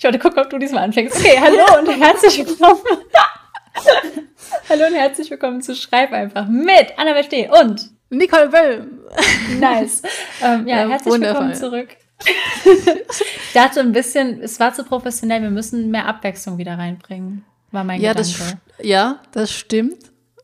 Ich wollte gucken, ob du diesmal anfängst. Okay, hallo und herzlich willkommen. hallo und herzlich willkommen zu Schreib einfach mit Anna Steh und Nicole Böhm. Nice. Ähm, ja, Ja, herzlich wundervoll. willkommen zurück. ich dachte ein bisschen, es war zu professionell, wir müssen mehr Abwechslung wieder reinbringen. War mein Ja das, Gedanke. st- ja, das stimmt.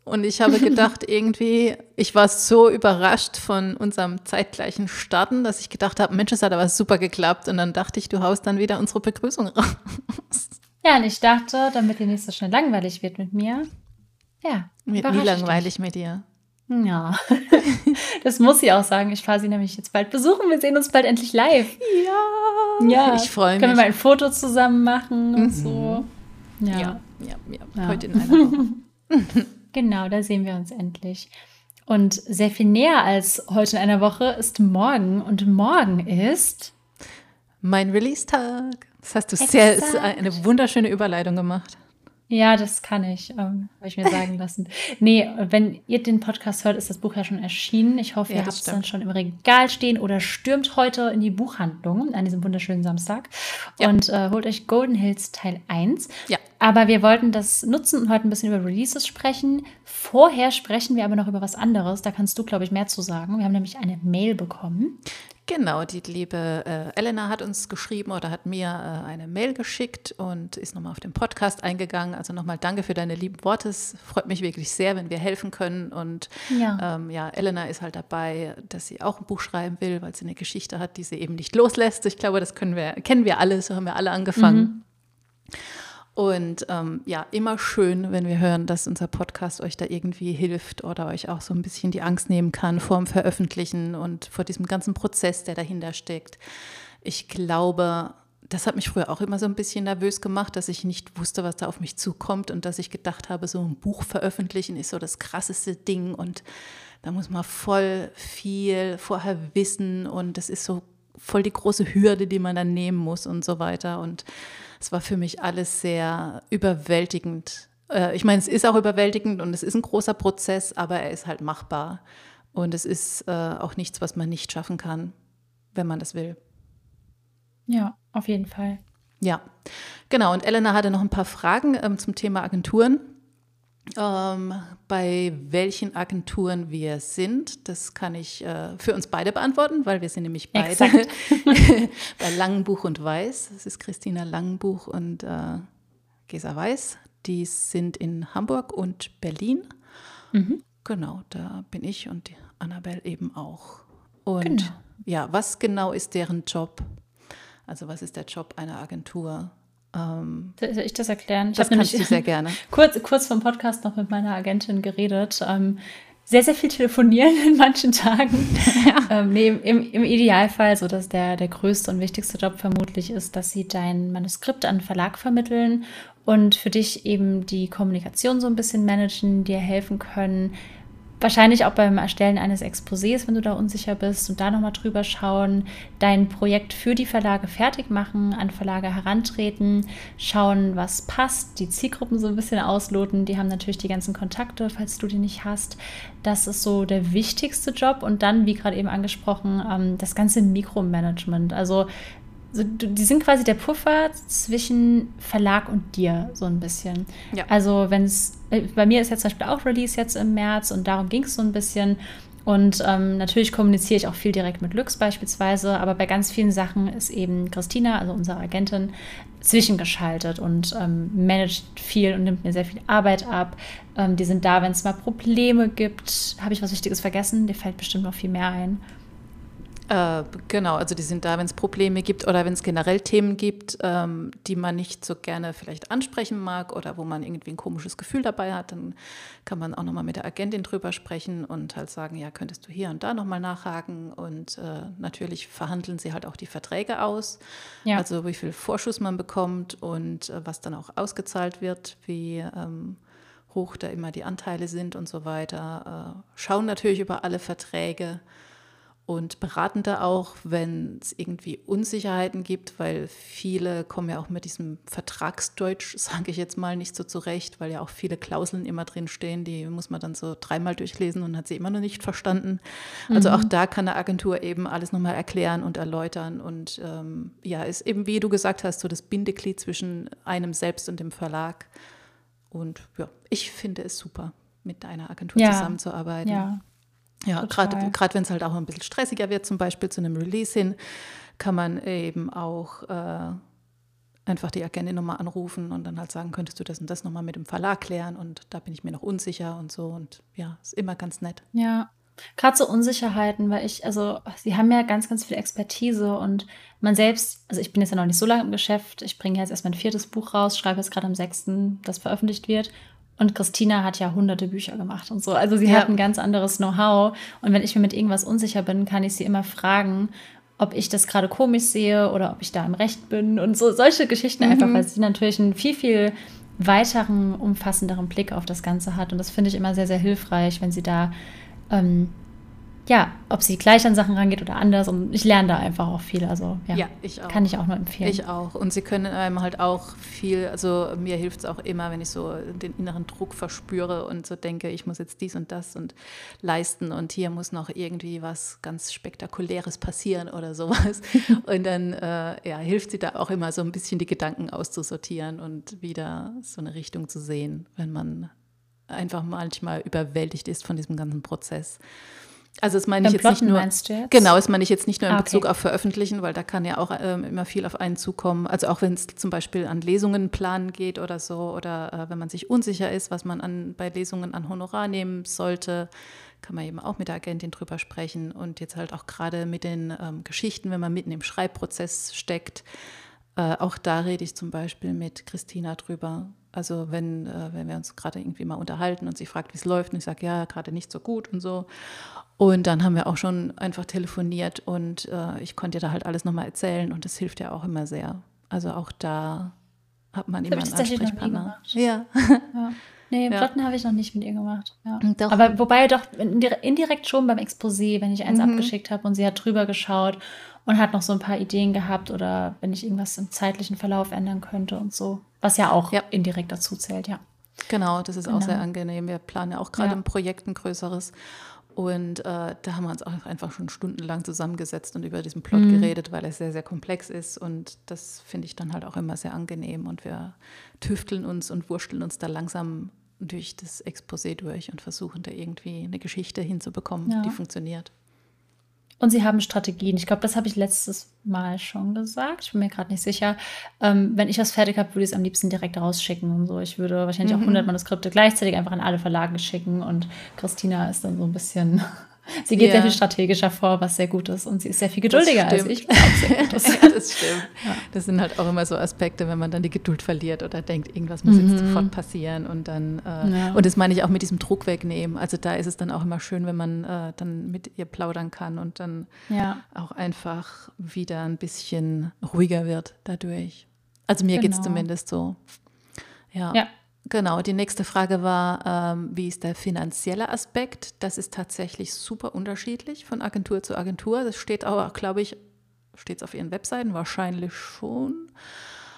Und ich habe gedacht, irgendwie, ich war so überrascht von unserem zeitgleichen Starten, dass ich gedacht habe, Mensch, das hat aber super geklappt. Und dann dachte ich, du haust dann wieder unsere Begrüßung raus. Ja, und ich dachte, damit dir nicht so schnell langweilig wird mit mir. Ja. Wird nie langweilig mit dir. Ja, das muss sie auch sagen. Ich fahre sie nämlich jetzt bald besuchen. Wir sehen uns bald endlich live. Ja. Ja, Ich freue Können wir mich. mal ein Foto zusammen machen und Mhm. so. Ja, Ja, ja, ja. Ja. Heute in einer Woche. genau, da sehen wir uns endlich. Und sehr viel näher als heute in einer Woche ist morgen. Und morgen ist. Mein Release-Tag. Das hast du sehr, ist Exakt. eine wunderschöne Überleitung gemacht. Ja, das kann ich, ähm, habe ich mir sagen lassen. Nee, wenn ihr den Podcast hört, ist das Buch ja schon erschienen. Ich hoffe, Ja, ihr habt es dann schon im Regal stehen oder stürmt heute in die Buchhandlung an diesem wunderschönen Samstag Ja. und äh, holt euch Golden Hills Teil 1. Ja. Aber wir wollten das nutzen und heute ein bisschen über Releases sprechen. Vorher sprechen wir aber noch über was anderes. Da kannst du, glaube ich, mehr zu sagen. Wir haben nämlich eine Mail bekommen. Genau, die liebe äh, Elena hat uns geschrieben oder hat mir äh, eine Mail geschickt und ist nochmal auf den Podcast eingegangen. Also nochmal danke für deine lieben Worte. Es freut mich wirklich sehr, wenn wir helfen können. Und Ja. ähm, ja, Elena ist halt dabei, dass sie auch ein Buch schreiben will, weil sie eine Geschichte hat, die sie eben nicht loslässt. Ich glaube, das können wir, kennen wir alle, so haben wir alle angefangen. Und ähm, ja, immer schön, wenn wir hören, dass unser Podcast euch da irgendwie hilft oder euch auch so ein bisschen die Angst nehmen kann vor dem Veröffentlichen und vor diesem ganzen Prozess, der dahinter steckt. Ich glaube, das hat mich früher auch immer so ein bisschen nervös gemacht, dass ich nicht wusste, was da auf mich zukommt und dass ich gedacht habe, so ein Buch veröffentlichen ist so das krasseste Ding und da muss man voll viel vorher wissen und das ist so voll die große Hürde, die man dann nehmen muss und so weiter. Und es war für mich alles sehr überwältigend. Äh, Ich meine, es ist auch überwältigend und es ist ein großer Prozess, aber er ist halt machbar. Und es ist äh, auch nichts, was man nicht schaffen kann, wenn man das will. Ja, auf jeden Fall. Ja, genau. Und Elena hatte noch ein paar Fragen ähm, zum Thema Agenturen. Ähm, bei welchen Agenturen wir sind, das kann ich äh, für uns beide beantworten, weil wir sind nämlich beide bei Langenbuch und Weiß. Das ist Christina Langenbuch und äh, Gesa Weiß. Die sind in Hamburg und Berlin. Mhm. Genau, da bin ich und Annabelle eben auch. Und Genau. ja, was genau ist deren Job? Also was ist der Job einer Agentur? Ähm, Soll ich das erklären? Ich das kannst du nämlich sehr gerne. kurz, kurz vom Podcast noch mit meiner Agentin geredet. Ähm, sehr, sehr viel telefonieren in manchen Tagen. ähm, nee, im, im Idealfall, so dass der, der größte und wichtigste Job vermutlich ist, dass sie dein Manuskript an einen Verlag vermitteln und für dich eben die Kommunikation so ein bisschen managen, dir helfen können. Wahrscheinlich auch beim Erstellen eines Exposés, wenn du da unsicher bist und da nochmal drüber schauen, dein Projekt für die Verlage fertig machen, an Verlage herantreten, schauen, was passt, die Zielgruppen so ein bisschen ausloten. Die haben natürlich die ganzen Kontakte, falls du die nicht hast. Das ist so der wichtigste Job. Und dann, wie gerade eben angesprochen, ähm, das ganze Mikromanagement. Also so, die sind quasi der Puffer zwischen Verlag und dir, so ein bisschen. Ja. Also wenn es, bei mir ist jetzt zum Beispiel auch Release jetzt im März und darum ging es so ein bisschen. Und ähm, natürlich kommuniziere ich auch viel direkt mit Lux beispielsweise, aber bei ganz vielen Sachen ist eben Christina, also unsere Agentin, zwischengeschaltet und ähm, managt viel und nimmt mir sehr viel Arbeit ab. Ähm, die sind da, wenn es mal Probleme gibt. Habe ich was Wichtiges vergessen? Dir fällt bestimmt noch viel mehr ein. Äh, genau, also die sind da, wenn es Probleme gibt oder wenn es generell Themen gibt, ähm, die man nicht so gerne vielleicht ansprechen mag oder wo man irgendwie ein komisches Gefühl dabei hat, dann kann man auch nochmal mit der Agentin drüber sprechen und halt sagen, ja, könntest du hier und da nochmal nachhaken und äh, natürlich verhandeln sie halt auch die Verträge aus, Ja. also wie viel Vorschuss man bekommt und äh, was dann auch ausgezahlt wird, wie ähm, hoch da immer die Anteile sind und so weiter. Äh, schauen natürlich über alle Verträge und beraten da auch, wenn es irgendwie Unsicherheiten gibt, weil viele kommen ja auch mit diesem Vertragsdeutsch, sage ich jetzt mal, nicht so zurecht, weil ja auch viele Klauseln immer drin stehen, die muss man dann so dreimal durchlesen und hat sie immer noch nicht verstanden. Also mhm. auch da kann eine Agentur eben alles nochmal erklären und erläutern und ähm, ja, ist eben, wie du gesagt hast, so das Bindeglied zwischen einem selbst und dem Verlag. Und ja, ich finde es super, mit einer Agentur ja. zusammenzuarbeiten. Ja. Ja, gerade wenn es halt auch ein bisschen stressiger wird, zum Beispiel zu einem Release hin, kann man eben auch äh, einfach die Agentin nochmal anrufen und dann halt sagen, könntest du das und das nochmal mit dem Verlag klären und da bin ich mir noch unsicher und so und ja, ist immer ganz nett. Ja, gerade so Unsicherheiten, weil ich, also sie haben ja ganz, ganz viel Expertise und man selbst, also ich bin jetzt ja noch nicht so lange im Geschäft, ich bringe jetzt erst mein viertes Buch raus, schreibe jetzt gerade am 6., das veröffentlicht wird und Christina hat ja hunderte Bücher gemacht und so. Also sie ja. hat ein ganz anderes Know-how. Und wenn ich mir mit irgendwas unsicher bin, kann ich sie immer fragen, ob ich das gerade komisch sehe oder ob ich da im Recht bin. Und so solche Geschichten mhm. einfach, weil sie natürlich einen viel, viel weiteren, umfassenderen Blick auf das Ganze hat. Und das finde ich immer sehr, sehr hilfreich, wenn sie da ähm, ja, ob sie gleich an Sachen rangeht oder anders. Und ich lerne da einfach auch viel. Also ja, ja ich kann ich auch nur empfehlen. Ich auch. Und sie können einem halt auch viel, also mir hilft es auch immer, wenn ich so den inneren Druck verspüre und so denke, ich muss jetzt dies und das und leisten und hier muss noch irgendwie was ganz Spektakuläres passieren oder sowas. und dann äh, ja, hilft sie da auch immer so ein bisschen die Gedanken auszusortieren und wieder so eine Richtung zu sehen, wenn man einfach manchmal überwältigt ist von diesem ganzen Prozess. Also das meine ich jetzt Plotten, nicht nur. Genau, das meine ich jetzt nicht nur in ah, Bezug auf Veröffentlichen, weil da kann ja auch ähm, immer viel auf einen zukommen. Also auch wenn es zum Beispiel an Lesungen planen geht oder so, oder äh, wenn man sich unsicher ist, was man an, bei Lesungen an Honorar nehmen sollte, kann man eben auch mit der Agentin drüber sprechen. Und jetzt halt auch gerade mit den ähm, Geschichten, wenn man mitten im Schreibprozess steckt, äh, auch da rede ich zum Beispiel mit Christina drüber. Also wenn, äh, wenn wir uns gerade irgendwie mal unterhalten und sie fragt, wie es läuft, und ich sage, ja, gerade nicht so gut und so. Und dann haben wir auch schon einfach telefoniert und äh, ich konnte ihr da halt alles nochmal erzählen und das hilft ja auch immer sehr. Also auch da hat man immer einen Ansprechpartner. Ja. ja. Nee, ja. Plotten habe ich noch nicht mit ihr gemacht. Ja. Aber wobei doch indirekt schon beim Exposé, wenn ich eins mhm. abgeschickt habe und sie hat drüber geschaut und hat noch so ein paar Ideen gehabt oder wenn ich irgendwas im zeitlichen Verlauf ändern könnte und so. Was ja auch ja. indirekt dazu zählt, ja. Genau, das ist genau. auch sehr angenehm. Wir planen ja auch gerade ein Projekt, ein größeres. Und äh, da haben wir uns auch einfach schon stundenlang zusammengesetzt und über diesen Plot mhm. geredet, weil er sehr, sehr komplex ist. Und das finde ich dann halt auch immer sehr angenehm. Und wir tüfteln uns und wursteln uns da langsam durch das Exposé durch und versuchen da irgendwie eine Geschichte hinzubekommen, ja. die funktioniert. Und sie haben Strategien. Ich glaube, das habe ich letztes Mal schon gesagt. Ich bin mir gerade nicht sicher. Ähm, wenn ich was fertig habe, würde ich es am liebsten direkt rausschicken und so. Ich würde wahrscheinlich mhm. auch 100 Manuskripte gleichzeitig einfach an alle Verlage schicken. Und Christina ist dann so ein bisschen Sie geht ja. sehr viel strategischer vor, was sehr gut ist. Und sie ist sehr viel geduldiger als ich. ja, das stimmt. Ja. Das sind halt auch immer so Aspekte, wenn man dann die Geduld verliert oder denkt, irgendwas muss mhm. jetzt sofort passieren. Und dann, äh, und das meine ich auch mit diesem Druck wegnehmen. Also da ist es dann auch immer schön, wenn man äh, dann mit ihr plaudern kann und dann auch einfach wieder ein bisschen ruhiger wird dadurch. Also mir genau. geht es zumindest so. Ja. ja. Genau, die nächste Frage war, ähm, wie ist der finanzielle Aspekt? Das ist tatsächlich super unterschiedlich von Agentur zu Agentur. Das steht aber, glaube ich, steht es auf ihren Webseiten wahrscheinlich schon.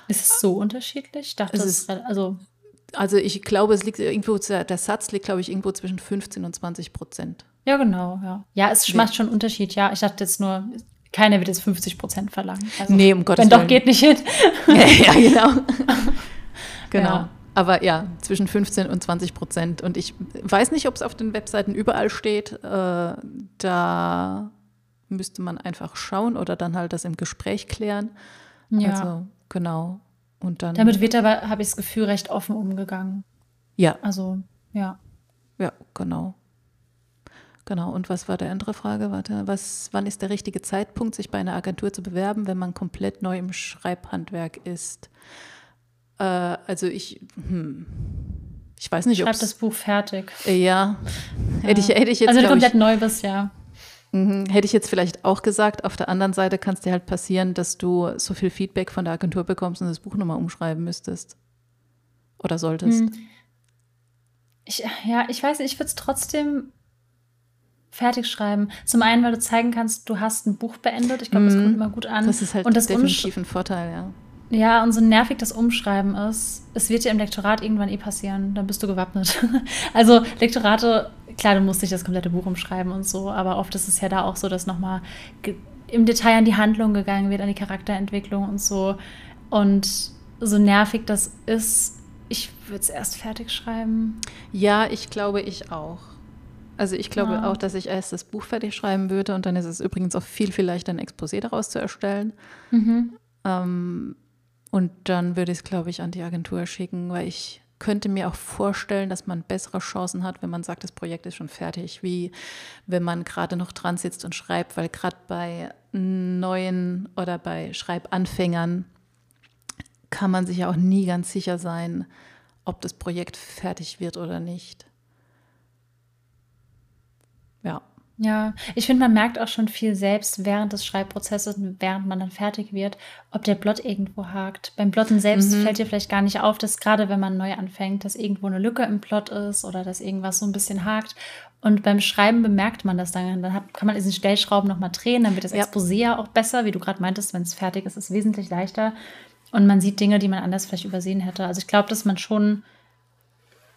Ist es so unterschiedlich? Ich dachte, es ist, also also ich glaube, es liegt irgendwo, der Satz liegt, glaube ich, irgendwo zwischen 15 und 20 Prozent. Ja, genau, ja. Ja, es macht schon einen Unterschied, ja. Ich dachte jetzt nur, keiner wird jetzt 50 Prozent verlangen. Also, nee, um Gottes Willen. Wenn doch, geht nicht hin. ja, ja genau. genau. Ja. Aber ja, zwischen 15 und 20 Prozent. Und ich weiß nicht, ob es auf den Webseiten überall steht. Äh, da müsste man einfach schauen oder dann halt das im Gespräch klären. Ja. Also genau. Und dann. Damit wird aber, habe ich das Gefühl, recht offen umgegangen. Ja. Also, ja. Ja, genau. Genau. Und was war die andere Frage? Warte, was, wann ist der richtige Zeitpunkt, sich bei einer Agentur zu bewerben, wenn man komplett neu im Schreibhandwerk ist? Äh, also ich, hm, ich weiß nicht, ob Schreib das Buch fertig. Ja. ja. Hätte, ich, hätte ich jetzt. Also du komplett ich, neu bist, ja. Mhm. Hätte ich jetzt vielleicht auch gesagt, auf der anderen Seite kann es dir halt passieren, dass du so viel Feedback von der Agentur bekommst und das Buch nochmal umschreiben müsstest. Oder solltest. Hm. Ich, ja, ich weiß nicht, ich würde es trotzdem fertig schreiben. Zum einen, weil du zeigen kannst, du hast ein Buch beendet. Ich glaube, das kommt immer gut an. Das ist halt und das definitiv ein Vorteil, ja. Ja, und so nervig das Umschreiben ist, es wird dir im Lektorat irgendwann eh passieren, dann bist du gewappnet. also Lektorate, klar, du musst nicht das komplette Buch umschreiben und so, aber oft ist es ja da auch so, dass nochmal im Detail an die Handlung gegangen wird, an die Charakterentwicklung und so. Und so nervig das ist, ich würde es erst fertig schreiben. Ja, ich glaube, ich auch. Also ich glaube ja. auch, dass ich erst das Buch fertig schreiben würde und dann ist es übrigens auch viel, viel leichter, ein Exposé daraus zu erstellen. Mhm. Ähm, und dann würde ich es, glaube ich, an die Agentur schicken, weil ich könnte mir auch vorstellen, dass man bessere Chancen hat, wenn man sagt, das Projekt ist schon fertig, wie wenn man gerade noch dran sitzt und schreibt, weil gerade bei neuen oder bei Schreibanfängern kann man sich ja auch nie ganz sicher sein, ob das Projekt fertig wird oder nicht. Ja. Ja, ich finde, man merkt auch schon viel selbst während des Schreibprozesses, während man dann fertig wird, ob der Blot irgendwo hakt. Beim Plotten selbst mhm. fällt dir vielleicht gar nicht auf, dass gerade wenn man neu anfängt, dass irgendwo eine Lücke im Plot ist oder dass irgendwas so ein bisschen hakt. Und beim Schreiben bemerkt man das dann. Dann hat, kann man diesen Stellschrauben nochmal drehen, dann wird das ja. Exposé ja auch besser, wie du gerade meintest, wenn es fertig ist, ist es wesentlich leichter. Und man sieht Dinge, die man anders vielleicht übersehen hätte. Also ich glaube, dass man schon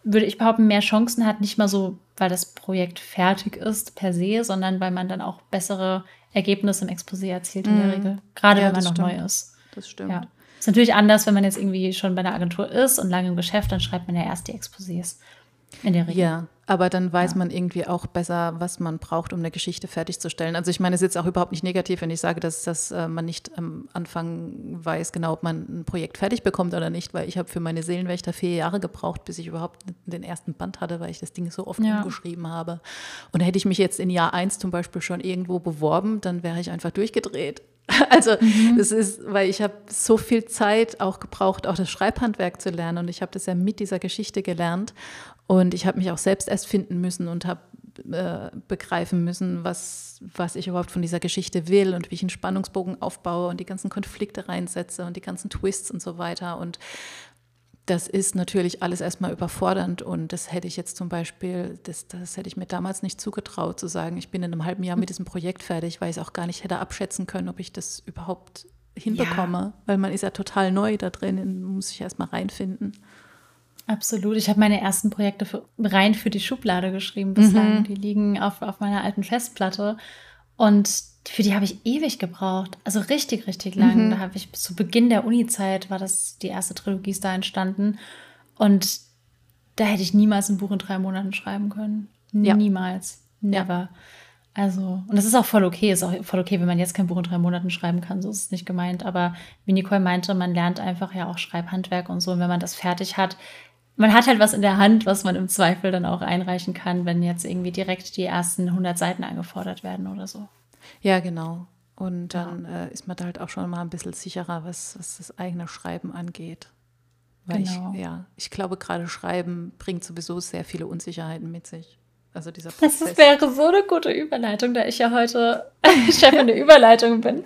würde ich behaupten, mehr Chancen hat, nicht mal so, weil das Projekt fertig ist per se, sondern weil man dann auch bessere Ergebnisse im Exposé erzielt in der mhm. Regel. Gerade ja, wenn man noch stimmt. neu ist. Das stimmt. Ja. Ist natürlich anders, wenn man jetzt irgendwie schon bei einer Agentur ist und lange im Geschäft, dann schreibt man ja erst die Exposés. In der Regel. Ja, aber dann weiß ja. man irgendwie auch besser, was man braucht, um eine Geschichte fertigzustellen. Also ich meine, es ist jetzt auch überhaupt nicht negativ, wenn ich sage, dass, dass äh, man nicht am Anfang weiß genau, ob man ein Projekt fertig bekommt oder nicht, weil ich habe für meine Seelenwächter vier Jahre gebraucht, bis ich überhaupt den ersten Band hatte, weil ich das Ding so oft ja. umgeschrieben habe. Und hätte ich mich jetzt in Jahr eins zum Beispiel schon irgendwo beworben, dann wäre ich einfach durchgedreht. Also mhm. das ist, weil ich habe so viel Zeit auch gebraucht, auch das Schreibhandwerk zu lernen und ich habe das ja mit dieser Geschichte gelernt und ich habe mich auch selbst erst finden müssen und habe äh, begreifen müssen, was, was ich überhaupt von dieser Geschichte will und wie ich einen Spannungsbogen aufbaue und die ganzen Konflikte reinsetze und die ganzen Twists und so weiter. Und das ist natürlich alles erstmal überfordernd und das hätte ich jetzt zum Beispiel, das, das hätte ich mir damals nicht zugetraut zu sagen, ich bin in einem halben Jahr mit diesem Projekt fertig, weil ich es auch gar nicht hätte abschätzen können, ob ich das überhaupt hinbekomme, ja. weil man ist ja total neu da drin, muss sich erstmal reinfinden. Absolut. Ich habe meine ersten Projekte für, rein für die Schublade geschrieben bislang. Mhm. Die liegen auf, auf meiner alten Festplatte. Und für die habe ich ewig gebraucht. Also richtig, richtig lang. Mhm. Da habe ich zu Beginn der Uni-Zeit war das die erste Trilogie ist da entstanden. Und da hätte ich niemals ein Buch in drei Monaten schreiben können. Ja. Niemals. Never. Ja. Also, und das ist auch voll okay. Ist auch voll okay, wenn man jetzt kein Buch in drei Monaten schreiben kann. So ist es nicht gemeint. Aber wie Nicole meinte, man lernt einfach ja auch Schreibhandwerk und so. Und wenn man das fertig hat, man hat halt was in der Hand, was man im Zweifel dann auch einreichen kann, wenn jetzt irgendwie direkt die ersten 100 Seiten angefordert werden oder so. Ja, genau. Und dann ja. äh, ist man da halt auch schon mal ein bisschen sicherer, was, was das eigene Schreiben angeht. Weil genau. ich, ja, ich glaube, gerade Schreiben bringt sowieso sehr viele Unsicherheiten mit sich. Also dieser Prozess. Das wäre so eine gute Überleitung, da ich ja heute Chefin der Überleitung bin.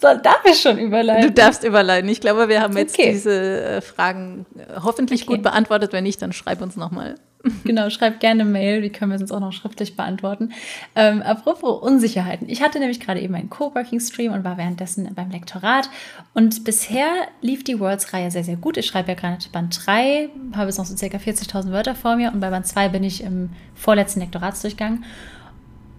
So, darf ich schon überleiten? Du darfst überleiten. Ich glaube, wir haben jetzt okay. diese äh, Fragen äh, hoffentlich okay. gut beantwortet. Wenn nicht, dann schreib uns nochmal. Genau, schreib gerne Mail, die können wir uns auch noch schriftlich beantworten. Ähm, apropos Unsicherheiten. Ich hatte nämlich gerade eben einen Coworking-Stream und war währenddessen beim Lektorat. Und bisher lief die Worlds-Reihe sehr, sehr gut. Ich schreibe ja gerade Band 3, habe jetzt noch so circa 40.000 Wörter vor mir und bei Band 2 bin ich im vorletzten Lektoratsdurchgang.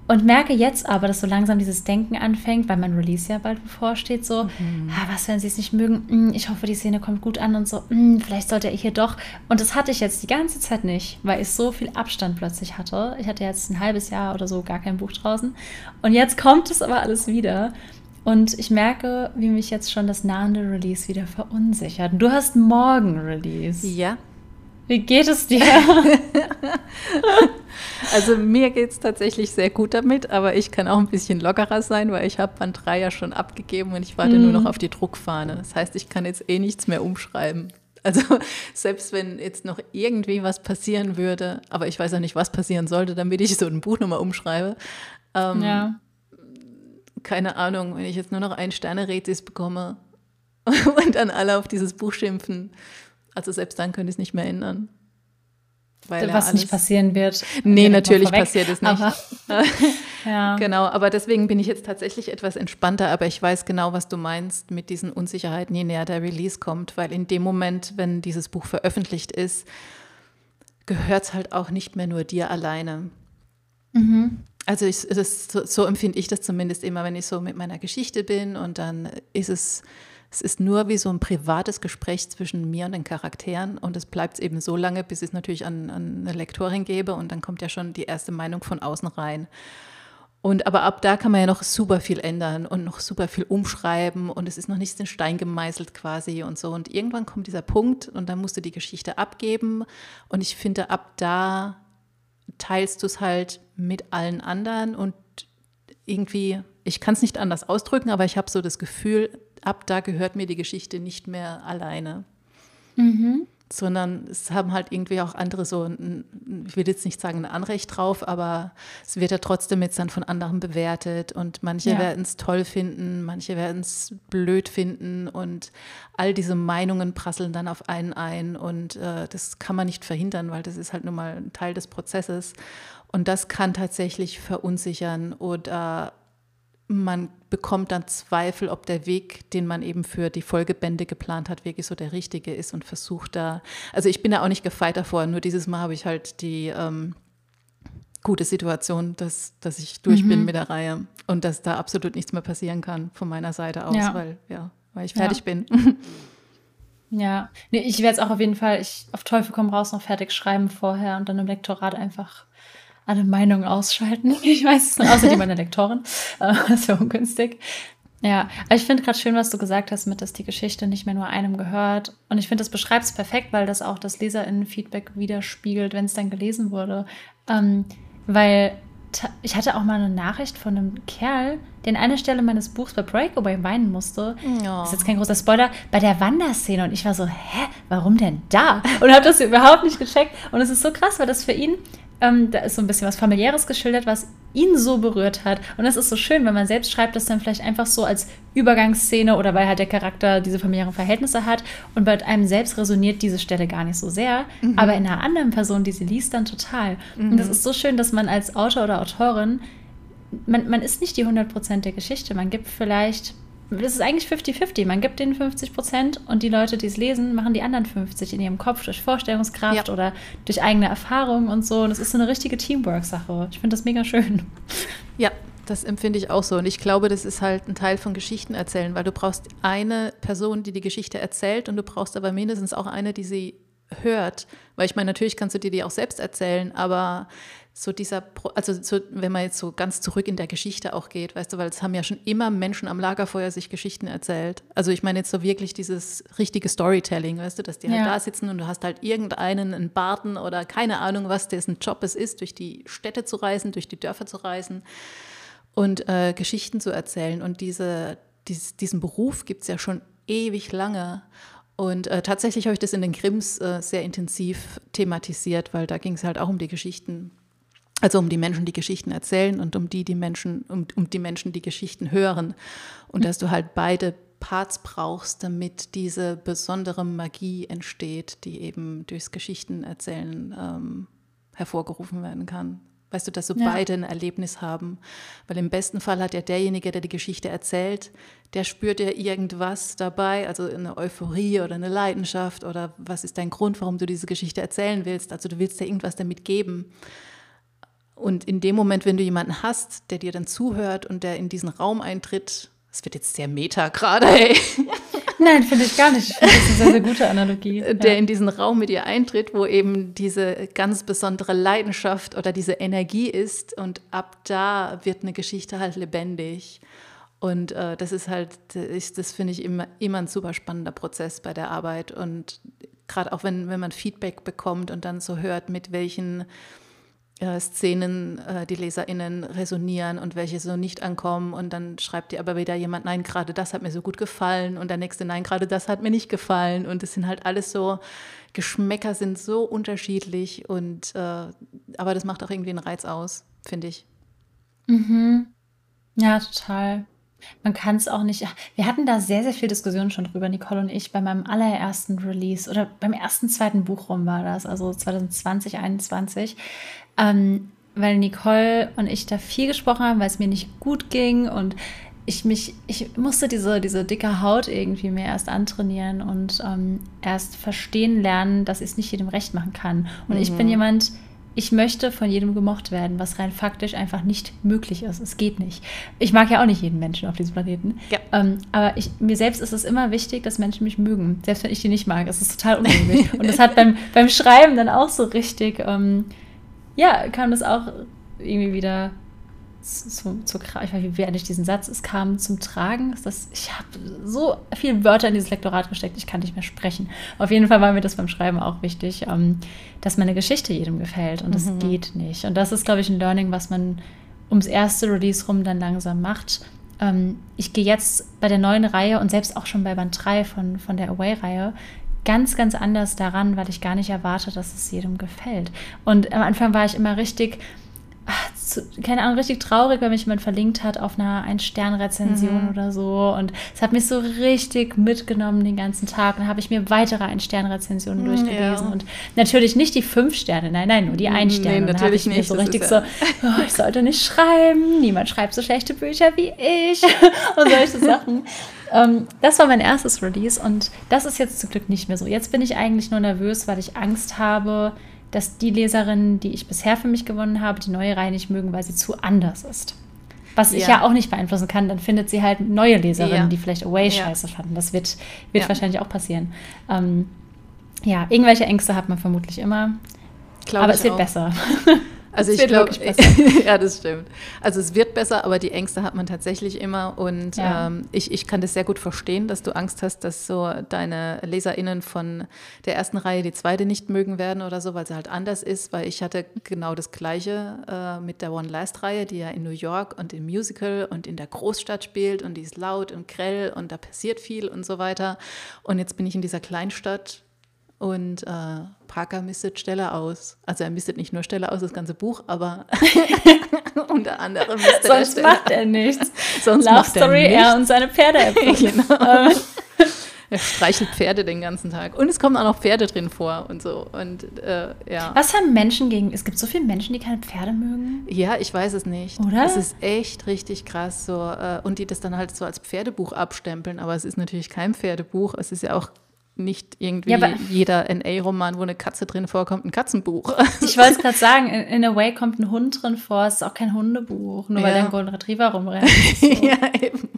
Und merke jetzt aber, dass so langsam dieses Denken anfängt, weil mein Release ja bald bevorsteht, so, mhm. ah, was, wenn sie es nicht mögen? Hm, ich hoffe, die Szene kommt gut an und so, hm, vielleicht sollte er hier doch. Und das hatte ich jetzt die ganze Zeit nicht, weil ich so viel Abstand plötzlich hatte. Ich hatte jetzt ein halbes Jahr oder so gar kein Buch draußen. Und jetzt kommt es aber alles wieder. Und ich merke, wie mich jetzt schon das nahende Release wieder verunsichert. Du hast morgen Release. Ja. Wie geht es dir? Also mir geht es tatsächlich sehr gut damit, aber ich kann auch ein bisschen lockerer sein, weil ich habe Band 3 ja schon abgegeben und ich warte mhm. nur noch auf die Druckfahne. Das heißt, ich kann jetzt eh nichts mehr umschreiben. Also selbst wenn jetzt noch irgendwie was passieren würde, aber ich weiß ja nicht, was passieren sollte, damit ich so ein Buch nochmal umschreibe. Ähm, ja. Keine Ahnung, wenn ich jetzt nur noch ein Sterne-Rätsis bekomme und dann alle auf dieses Buch schimpfen. Also selbst dann könnte ich es nicht mehr ändern. Weil was nicht passieren wird. Nee, natürlich passiert es nicht. Aber, ja. Genau, aber deswegen bin ich jetzt tatsächlich etwas entspannter, aber ich weiß genau, was du meinst mit diesen Unsicherheiten, je näher der Release kommt, weil in dem Moment, wenn dieses Buch veröffentlicht ist, gehört es halt auch nicht mehr nur dir alleine. Mhm. Also ich, das, so, so empfinde ich das zumindest immer, wenn ich so mit meiner Geschichte bin und dann ist es es ist nur wie so ein privates Gespräch zwischen mir und den Charakteren und es bleibt eben so lange, bis ich es natürlich an, an eine Lektorin gebe und dann kommt ja schon die erste Meinung von außen rein. Und aber ab da kann man ja noch super viel ändern und noch super viel umschreiben und es ist noch nicht in Stein gemeißelt quasi und so. Und irgendwann kommt dieser Punkt und dann musst du die Geschichte abgeben. Und ich finde, ab da teilst du es halt mit allen anderen und irgendwie, ich kann es nicht anders ausdrücken, aber ich habe so das Gefühl, ab da gehört mir die Geschichte nicht mehr alleine. Mhm. Sondern es haben halt irgendwie auch andere so, ein, ich will jetzt nicht sagen ein Anrecht drauf, aber es wird ja trotzdem jetzt dann von anderen bewertet und manche ja. werden es toll finden, manche werden es blöd finden und all diese Meinungen prasseln dann auf einen ein und äh, das kann man nicht verhindern, weil das ist halt nun mal ein Teil des Prozesses. Und das kann tatsächlich verunsichern oder man bekommt dann Zweifel, ob der Weg, den man eben für die Folgebände geplant hat, wirklich so der richtige ist und versucht da, also ich bin da auch nicht gefeit davor, nur dieses Mal habe ich halt die ähm, gute Situation, dass, dass ich durch mhm. bin mit der Reihe und dass da absolut nichts mehr passieren kann von meiner Seite aus, ja. weil, ja, weil ich fertig ja. bin. Ja, nee, ich werde es auch auf jeden Fall, ich auf Teufel komm raus noch fertig schreiben vorher und dann im Lektorat einfach alle Meinungen ausschalten. Ich weiß es nicht, außer die meiner Lektorin. Äh, das wäre ungünstig. Ja, aber ich finde gerade schön, was du gesagt hast, mit, dass die Geschichte nicht mehr nur einem gehört. Und ich finde, das beschreibt es perfekt, weil das auch das LeserInnen-Feedback widerspiegelt, wenn es dann gelesen wurde. Ähm, weil ich hatte auch mal eine Nachricht von einem Kerl, der an einer Stelle meines Buchs bei Breakaway weinen musste. Oh. Das ist jetzt kein großer Spoiler, bei der Wanderszene. Und ich war so, hä, warum denn da? Und habe das überhaupt nicht gecheckt. Und es ist so krass, weil das für ihn ähm, da ist so ein bisschen was familiäres geschildert, was ihn so berührt hat. Und das ist so schön, wenn man selbst schreibt, das dann vielleicht einfach so als Übergangsszene oder weil halt der Charakter diese familiären Verhältnisse hat und bei einem selbst resoniert diese Stelle gar nicht so sehr, mhm. aber in einer anderen Person, die sie liest, dann total. Mhm. Und das ist so schön, dass man als Autor oder Autorin, man, man ist nicht die 100% der Geschichte, man gibt vielleicht das ist eigentlich 50-50. Man gibt denen 50 Prozent und die Leute, die es lesen, machen die anderen 50 in ihrem Kopf durch Vorstellungskraft ja. oder durch eigene Erfahrungen und so. Und das ist so eine richtige Teamwork-Sache. Ich finde das mega schön. Ja, das empfinde ich auch so. Und ich glaube, das ist halt ein Teil von Geschichten erzählen, weil du brauchst eine Person, die die Geschichte erzählt und du brauchst aber mindestens auch eine, die sie hört. Weil ich meine, natürlich kannst du dir die auch selbst erzählen, aber so dieser, also so, wenn man jetzt so ganz zurück in der Geschichte auch geht, weißt du, weil es haben ja schon immer Menschen am Lagerfeuer sich Geschichten erzählt. Also ich meine jetzt so wirklich dieses richtige Storytelling, weißt du, dass die halt da sitzen und du hast halt irgendeinen, einen Barten oder keine Ahnung was, dessen Job es ist, durch die Städte zu reisen, durch die Dörfer zu reisen und äh, Geschichten zu erzählen. Und diese, dies, diesen Beruf gibt es ja schon ewig lange. Und äh, tatsächlich habe ich das in den Krims äh, sehr intensiv thematisiert, weil da ging es halt auch um die Geschichten also um die Menschen, die Geschichten erzählen und um die, die Menschen, um, um die Menschen, die Geschichten hören. Und dass du halt beide Parts brauchst, damit diese besondere Magie entsteht, die eben durchs Geschichtenerzählen ähm, hervorgerufen werden kann. Weißt du, dass so ja. beide ein Erlebnis haben. Weil im besten Fall hat ja derjenige, der die Geschichte erzählt, der spürt ja irgendwas dabei, also eine Euphorie oder eine Leidenschaft oder was ist dein Grund, warum du diese Geschichte erzählen willst. Also du willst ja irgendwas damit geben. Und in dem Moment, wenn du jemanden hast, der dir dann zuhört und der in diesen Raum eintritt, es wird jetzt sehr meta gerade, ey. Nein, finde ich gar nicht. Ich finde das eine sehr, sehr gute Analogie. Der ja. in diesen Raum mit dir eintritt, wo eben diese ganz besondere Leidenschaft oder diese Energie ist und ab da wird eine Geschichte halt lebendig. Und äh, das ist halt, ich, das finde ich immer, immer ein super spannender Prozess bei der Arbeit. Und gerade auch wenn, wenn man Feedback bekommt und dann so hört, mit welchen äh, Szenen äh, die LeserInnen resonieren und welche so nicht ankommen. Und dann schreibt dir aber wieder jemand, nein, gerade das hat mir so gut gefallen. Und der nächste, nein, gerade das hat mir nicht gefallen. Und es sind halt alles so, Geschmäcker sind so unterschiedlich. Und äh, aber das macht auch irgendwie einen Reiz aus, finde ich. Mhm. Ja, total. Man kann es auch nicht. Wir hatten da sehr, sehr viel Diskussion schon drüber, Nicole und ich, bei meinem allerersten Release oder beim ersten, zweiten Buch rum war das, also 2020, 2021. Ähm, weil Nicole und ich da viel gesprochen haben, weil es mir nicht gut ging und ich mich, ich musste diese, diese dicke Haut irgendwie mir erst antrainieren und ähm, erst verstehen lernen, dass ich es nicht jedem recht machen kann. Und mhm. ich bin mhm. jemand, ich möchte von jedem gemocht werden, was rein faktisch einfach nicht möglich ist. Es geht nicht. Ich mag ja auch nicht jeden Menschen auf diesem Planeten. Ja. Ähm, aber ich, mir selbst ist es immer wichtig, dass Menschen mich mögen. Selbst wenn ich die nicht mag. Es ist total unmöglich. Und das hat beim, beim Schreiben dann auch so richtig, ähm, ja, kam das auch irgendwie wieder zu, zu, ich weiß nicht, wie endlich diesen Satz, es kam zum Tragen. Das, ich habe so viele Wörter in dieses Lektorat gesteckt, ich kann nicht mehr sprechen. Auf jeden Fall war mir das beim Schreiben auch wichtig, ähm, dass meine Geschichte jedem gefällt und das mhm. geht nicht. Und das ist, glaube ich, ein Learning, was man ums erste Release rum dann langsam macht. Ähm, ich gehe jetzt bei der neuen Reihe und selbst auch schon bei Band 3 von, von der Away-Reihe ganz, ganz anders daran, weil ich gar nicht erwarte, dass es jedem gefällt. Und am Anfang war ich immer richtig keine Ahnung, richtig traurig, weil mich jemand verlinkt hat auf einer Ein-Stern-Rezension mhm. oder so. Und es hat mich so richtig mitgenommen den ganzen Tag. Und dann habe ich mir weitere Ein-Stern-Rezensionen mhm, durchgelesen. Ja. Und natürlich nicht die fünf Sterne, nein, nein, nur die Ein-Sterne. Nee, natürlich ich nicht. so richtig so, oh, ich sollte nicht schreiben, niemand schreibt so schlechte Bücher wie ich und solche Sachen. Ähm, das war mein erstes Release und das ist jetzt zum Glück nicht mehr so. Jetzt bin ich eigentlich nur nervös, weil ich Angst habe, dass die Leserinnen, die ich bisher für mich gewonnen habe, die neue Reihe nicht mögen, weil sie zu anders ist. Was ich ja auch nicht beeinflussen kann, dann findet sie halt neue Leserinnen, ja. die vielleicht Away ja. scheiße fanden. Das wird, wird ja. wahrscheinlich auch passieren. Ähm, ja, irgendwelche Ängste hat man vermutlich immer. Glaub aber es wird auch. besser. Also ich glaube, ja, das stimmt. Also es wird besser, aber die Ängste hat man tatsächlich immer und ja. ähm, ich, ich kann das sehr gut verstehen, dass du Angst hast, dass so deine LeserInnen von der ersten Reihe die zweite nicht mögen werden oder so, weil sie halt anders ist, weil ich hatte genau das Gleiche äh, mit der One Last Reihe, die ja in New York und im Musical und in der Großstadt spielt und die ist laut und grell und da passiert viel und so weiter und jetzt bin ich in dieser Kleinstadt und äh, Parker mistet Stelle aus. Also er mistet nicht nur Stelle aus, das ganze Buch, aber unter anderem mistet Sonst er macht er nichts. Sonst Love macht Story, er, nichts. er und seine Pferde. genau. Er streichelt Pferde den ganzen Tag. Und es kommen auch noch Pferde drin vor und so. Und äh, ja. Was haben Menschen gegen. Es gibt so viele Menschen, die keine Pferde mögen. Ja, ich weiß es nicht. Oder? Es ist echt richtig krass so. Äh, und die das dann halt so als Pferdebuch abstempeln. Aber es ist natürlich kein Pferdebuch. Es ist ja auch nicht irgendwie ja, jeder NA-Roman, wo eine Katze drin vorkommt, ein Katzenbuch. Ich wollte es gerade sagen, in, in, A Way kommt ein Hund drin vor, es ist auch kein Hundebuch, nur ja. weil da ein Golden Retriever rumrennt. So. ja, eben.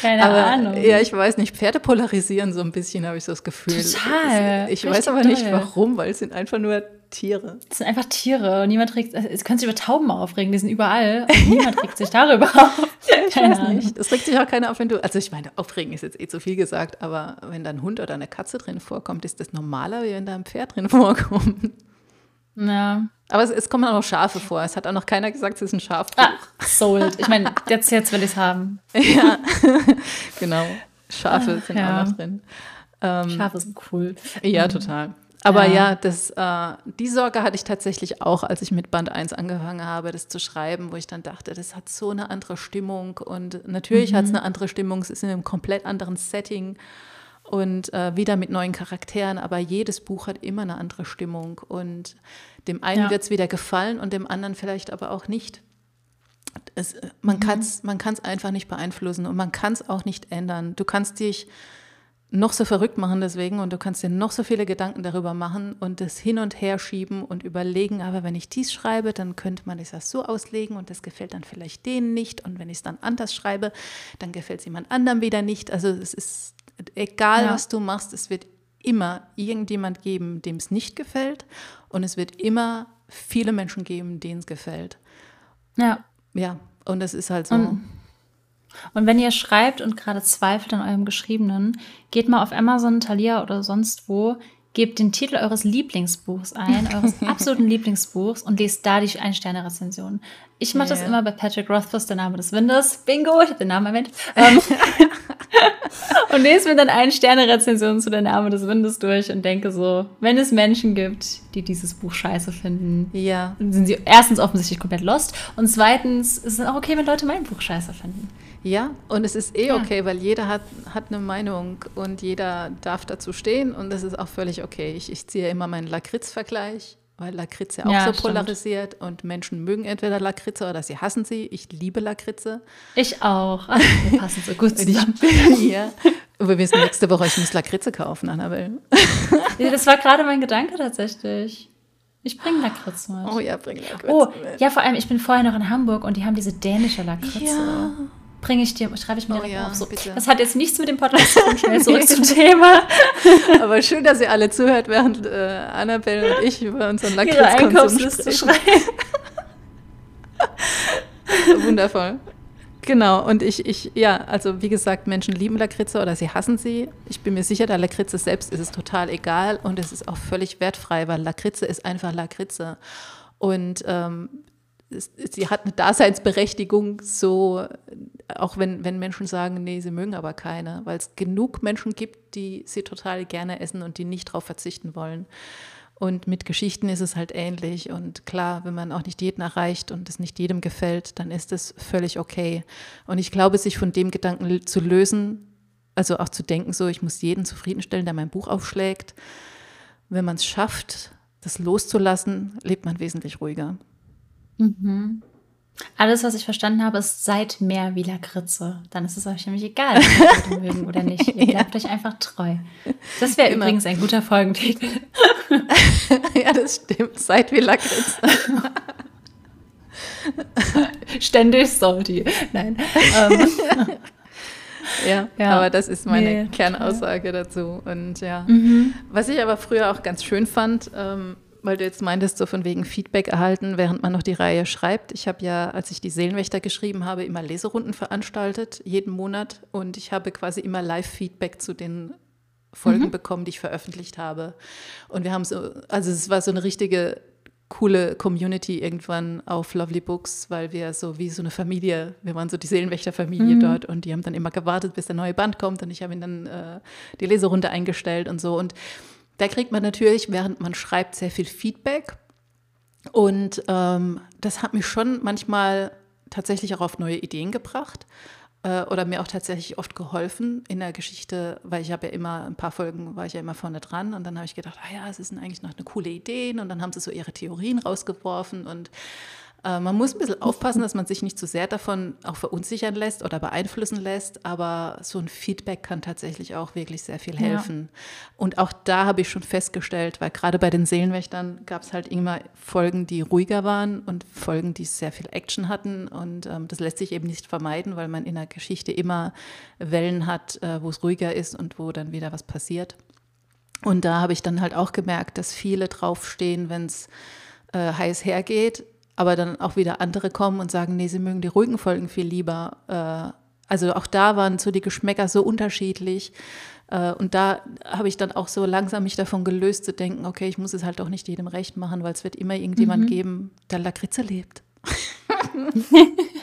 Keine aber, Ahnung. Ja, ich weiß nicht, Pferde polarisieren so ein bisschen, habe ich so das Gefühl. Total. Ich weiß aber nicht warum, weil es sind einfach nur Tiere. Das sind einfach Tiere. Und niemand regt, es können sich über Tauben aufregen, die sind überall. Und niemand regt sich darüber auf. ich Keine weiß Ahnung. nicht. Es regt sich auch keiner auf, wenn du, also ich meine, aufregen ist jetzt eh zu viel gesagt, aber wenn da ein Hund oder eine Katze drin vorkommt, ist das normaler, wie wenn da ein Pferd drin vorkommt. Ja. Aber es, es kommen auch noch Schafe vor. Es hat auch noch keiner gesagt, es ist ein Schafbuch. Ah, sold. Ich meine, jetzt, jetzt will ich es haben. ja, genau. Schafe sind ja. auch noch drin. Ähm, Schafe sind cool. Ja, total. Aber ja, ja das, äh, die Sorge hatte ich tatsächlich auch, als ich mit Band 1 angefangen habe, das zu schreiben, wo ich dann dachte, das hat so eine andere Stimmung und natürlich mhm. hat es eine andere Stimmung, es ist in einem komplett anderen Setting und äh, wieder mit neuen Charakteren, aber jedes Buch hat immer eine andere Stimmung und dem einen ja. wird es wieder gefallen und dem anderen vielleicht aber auch nicht. Es, man mhm. kann es einfach nicht beeinflussen und man kann es auch nicht ändern. Du kannst dich noch so verrückt machen deswegen und du kannst dir noch so viele Gedanken darüber machen und das hin und her schieben und überlegen, aber wenn ich dies schreibe, dann könnte man das so auslegen und das gefällt dann vielleicht denen nicht und wenn ich es dann anders schreibe, dann gefällt es jemand anderem wieder nicht. Also es ist egal, ja. was du machst, es wird immer irgendjemand geben, dem es nicht gefällt und es wird immer viele Menschen geben, denen es gefällt. Ja. Ja, und das ist halt so. Und und wenn ihr schreibt und gerade zweifelt an eurem Geschriebenen, geht mal auf Amazon, Thalia oder sonst wo, gebt den Titel eures Lieblingsbuchs ein, eures absoluten Lieblingsbuchs und lest da die Ein-Sterne-Rezension. Ich mache yeah. das immer bei Patrick Rothfuss, der Name des Windes. Bingo, ich habe den Namen erwähnt. Ähm, und lese mir dann eine Sterne-Rezension zu der Name des Windes durch und denke so, wenn es Menschen gibt, die dieses Buch scheiße finden, ja. sind sie erstens offensichtlich komplett lost und zweitens ist es auch okay, wenn Leute mein Buch scheiße finden. Ja, und es ist eh ja. okay, weil jeder hat, hat eine Meinung und jeder darf dazu stehen und das ist auch völlig okay. Ich, ich ziehe immer meinen Lakritz-Vergleich weil Lakritze auch ja, so stimmt. polarisiert und Menschen mögen entweder Lakritze oder sie hassen sie. Ich liebe Lakritze. Ich auch. Also, wir passen so gut zusammen. ja. Wir wissen nächste Woche, ich muss Lakritze kaufen, Annabelle. das war gerade mein Gedanke tatsächlich. Ich bringe Lakritze mit. Oh ja, bring Lakritze oh, mit. Ja, vor allem, ich bin vorher noch in Hamburg und die haben diese dänische Lakritze. Ja bringe ich dir, schreibe ich mir oh, ja, auf. So. Das hat jetzt nichts mit dem Podcast zu tun, schnell zurück zum Thema. Aber schön, dass ihr alle zuhört, während äh, Annabelle und ich über unseren Lakritzkonsum sprechen. Wundervoll. Genau, und ich, ich, ja, also wie gesagt, Menschen lieben Lakritze oder sie hassen sie. Ich bin mir sicher, der Lakritze selbst ist es total egal und es ist auch völlig wertfrei, weil Lakritze ist einfach Lakritze. Und ähm, sie hat eine Daseinsberechtigung, so auch wenn, wenn Menschen sagen, nee, sie mögen aber keine, weil es genug Menschen gibt, die sie total gerne essen und die nicht darauf verzichten wollen. Und mit Geschichten ist es halt ähnlich. Und klar, wenn man auch nicht jeden erreicht und es nicht jedem gefällt, dann ist es völlig okay. Und ich glaube, sich von dem Gedanken zu lösen, also auch zu denken, so, ich muss jeden zufriedenstellen, der mein Buch aufschlägt, wenn man es schafft, das loszulassen, lebt man wesentlich ruhiger. Mhm. Alles, was ich verstanden habe, ist seid mehr wie Lakritze. Dann ist es euch nämlich egal, ob ihr mögen oder nicht. Ihr bleibt ja. euch einfach treu. Das wäre übrigens ein guter Folgentitel. ja, das stimmt. Seid wie Lakritze. Ständig salty. Nein. Ähm. Ja, ja, aber das ist meine nee, Kernaussage dazu. Und ja, mhm. was ich aber früher auch ganz schön fand, ähm, weil du jetzt meintest, so von wegen Feedback erhalten, während man noch die Reihe schreibt. Ich habe ja, als ich die Seelenwächter geschrieben habe, immer Leserunden veranstaltet, jeden Monat. Und ich habe quasi immer Live-Feedback zu den Folgen mhm. bekommen, die ich veröffentlicht habe. Und wir haben so, also es war so eine richtige coole Community irgendwann auf Lovely Books, weil wir so wie so eine Familie, wir waren so die Seelenwächterfamilie mhm. dort und die haben dann immer gewartet, bis der neue Band kommt und ich habe ihnen dann äh, die Leserunde eingestellt und so. Und da kriegt man natürlich, während man schreibt, sehr viel Feedback. Und ähm, das hat mich schon manchmal tatsächlich auch auf neue Ideen gebracht äh, oder mir auch tatsächlich oft geholfen in der Geschichte, weil ich habe ja immer, ein paar Folgen war ich ja immer vorne dran und dann habe ich gedacht, ah ja, es ist eigentlich noch eine coole Idee und dann haben sie so ihre Theorien rausgeworfen und äh, man muss ein bisschen aufpassen, dass man sich nicht zu sehr davon auch verunsichern lässt oder beeinflussen lässt, aber so ein Feedback kann tatsächlich auch wirklich sehr viel helfen. Ja. Und auch da habe ich schon festgestellt, weil gerade bei den Seelenwächtern gab es halt immer Folgen, die ruhiger waren und Folgen, die sehr viel Action hatten. Und ähm, das lässt sich eben nicht vermeiden, weil man in der Geschichte immer Wellen hat, äh, wo es ruhiger ist und wo dann wieder was passiert. Und da habe ich dann halt auch gemerkt, dass viele draufstehen, wenn es äh, heiß hergeht, aber dann auch wieder andere kommen und sagen, nee, sie mögen die ruhigen Folgen viel lieber. Äh, also auch da waren so die Geschmäcker so unterschiedlich. Äh, und da habe ich dann auch so langsam mich davon gelöst zu denken, okay, ich muss es halt auch nicht jedem recht machen, weil es wird immer irgendjemand mhm. geben, der Lakritze lebt.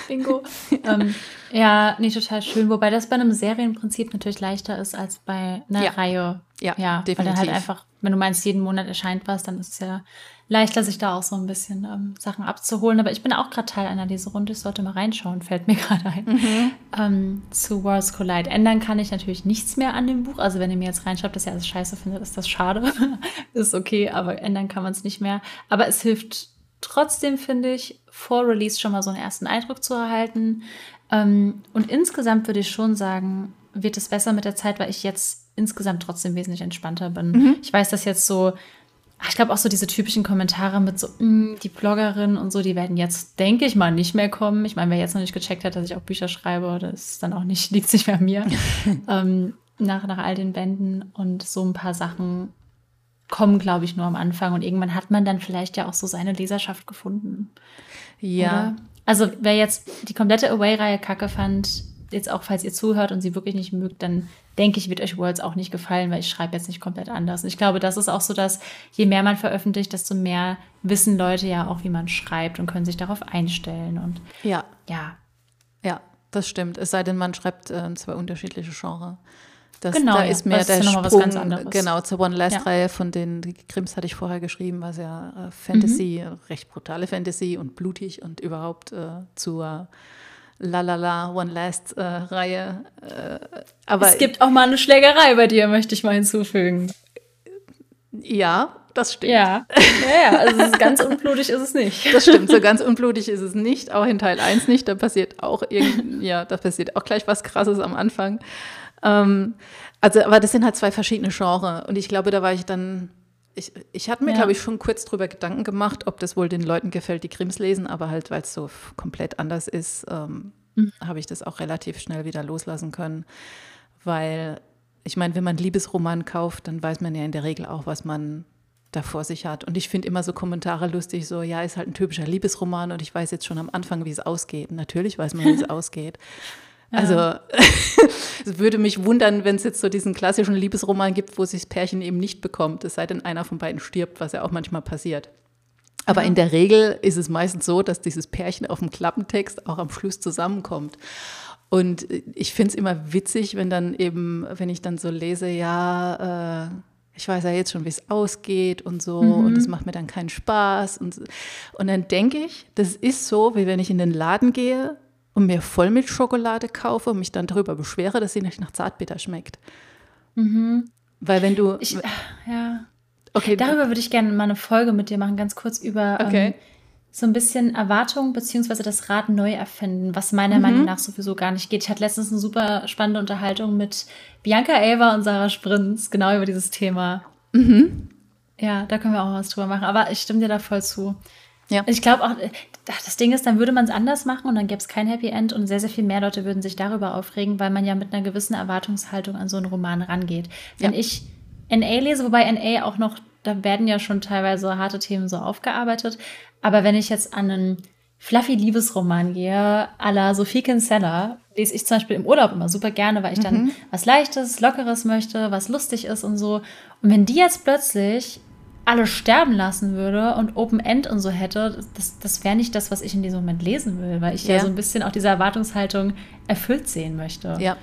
Bingo. ähm, ja, nicht total schön. Wobei das bei einem Serienprinzip natürlich leichter ist als bei einer ja. Reihe. Ja, ja definitiv. Weil dann halt einfach, wenn du meinst, jeden Monat erscheint was, dann ist es ja leichter, sich da auch so ein bisschen ähm, Sachen abzuholen. Aber ich bin auch gerade Teil einer Leserunde. Ich sollte mal reinschauen, fällt mir gerade ein. Mhm. Ähm, zu Worlds Collide. Ändern kann ich natürlich nichts mehr an dem Buch. Also wenn ihr mir jetzt reinschreibt, dass ihr alles scheiße findet, ist das schade. ist okay, aber ändern kann man es nicht mehr. Aber es hilft trotzdem, finde ich, vor Release schon mal so einen ersten Eindruck zu erhalten. Ähm, und insgesamt würde ich schon sagen, wird es besser mit der Zeit, weil ich jetzt insgesamt trotzdem wesentlich entspannter bin. Mhm. Ich weiß, dass jetzt so ich glaube auch so diese typischen Kommentare mit so, mm, die Bloggerin und so, die werden jetzt, denke ich mal, nicht mehr kommen. Ich meine, wer jetzt noch nicht gecheckt hat, dass ich auch Bücher schreibe, das ist dann auch nicht, liegt sich bei mir. ähm, nach, nach all den Bänden und so ein paar Sachen kommen, glaube ich, nur am Anfang. Und irgendwann hat man dann vielleicht ja auch so seine Leserschaft gefunden. Ja. Oder? Also wer jetzt die komplette Away-Reihe kacke fand, jetzt auch, falls ihr zuhört und sie wirklich nicht mögt, dann denke ich, wird euch Worlds auch nicht gefallen, weil ich schreibe jetzt nicht komplett anders. Und ich glaube, das ist auch so, dass je mehr man veröffentlicht, desto mehr wissen Leute ja auch, wie man schreibt und können sich darauf einstellen. Und ja. Ja. Ja, das stimmt. Es sei denn, man schreibt äh, zwei unterschiedliche Genres. Das, genau, da ja. ist mehr das der ist ja Sprung, was genau, zur One Last Ja. Reihe von den Krims hatte ich vorher geschrieben, war sehr äh, Fantasy, Mhm. recht brutale Fantasy und blutig und überhaupt äh, zur La La La One Last äh, Reihe. Äh, aber es gibt auch mal eine Schlägerei bei dir, möchte ich mal hinzufügen. ja, das stimmt. Ja, ja, ja. Also ganz unblutig ist es nicht. Das stimmt, so ganz unblutig ist es nicht, auch in Teil 1 nicht. Da passiert auch irgend, ja, da passiert auch gleich was krasses am Anfang. Ähm, also, aber das sind halt zwei verschiedene Genres. Und ich glaube, da war ich dann. Ich, ich hatte mir, Ja. glaube ich, schon kurz drüber Gedanken gemacht, ob das wohl den Leuten gefällt, die Krims lesen, aber halt, weil es so komplett anders ist, ähm, habe ich das auch relativ schnell wieder loslassen können. Weil, ich meine, wenn man einen Liebesroman kauft, dann weiß man ja in der Regel auch, was man da vor sich hat. Und ich finde immer so Kommentare lustig, so, ja, ist halt ein typischer Liebesroman und ich weiß jetzt schon am Anfang, wie es ausgeht. Natürlich weiß man, wie es ausgeht. Also es würde mich wundern, wenn es jetzt so diesen klassischen Liebesroman gibt, wo sich das Pärchen eben nicht bekommt, es sei denn, einer von beiden stirbt, was ja auch manchmal passiert. Aber in der Regel ist es meistens so, dass dieses Pärchen auf dem Klappentext auch am Schluss zusammenkommt. Und ich finde es immer witzig, wenn dann eben, wenn ich dann so lese, ja, äh, ich weiß ja jetzt schon, wie es ausgeht und so, und es macht mir dann keinen Spaß. Und, und dann denke ich, das ist so, wie wenn ich in den Laden gehe und mir Vollmilchschokolade kaufe und mich dann darüber beschwere, dass sie nicht nach Zartbitter schmeckt. Weil wenn du. Ich, ja. okay, Darüber würde ich gerne mal eine Folge mit dir machen, ganz kurz über Okay. ähm, so ein bisschen Erwartung beziehungsweise das Rad neu erfinden, was meiner Meinung nach sowieso gar nicht geht. Ich hatte letztens eine super spannende Unterhaltung mit Bianca Elver und Sarah Sprinz, genau über dieses Thema. Ja, da können wir auch was drüber machen. Aber ich stimme dir da voll zu. Ja. Ich glaube auch, äh, das Ding ist, dann würde man es anders machen und dann gäbe es kein Happy End und sehr, sehr viel mehr Leute würden sich darüber aufregen, weil man ja mit einer gewissen Erwartungshaltung an so einen Roman rangeht. Wenn Ja. ich NA lese, wobei NA auch noch, da werden ja schon teilweise harte Themen so aufgearbeitet, aber wenn ich jetzt an einen fluffy Liebesroman gehe, à la Sophie Kinsella, lese ich zum Beispiel im Urlaub immer super gerne, weil ich dann was Leichtes, Lockeres möchte, was lustig ist und so. Und wenn die jetzt plötzlich alle sterben lassen würde und Open End und so hätte, das, das wäre nicht das, was ich in diesem Moment lesen will, weil ich ja, Ja. so ein bisschen auch diese Erwartungshaltung erfüllt sehen möchte. ja.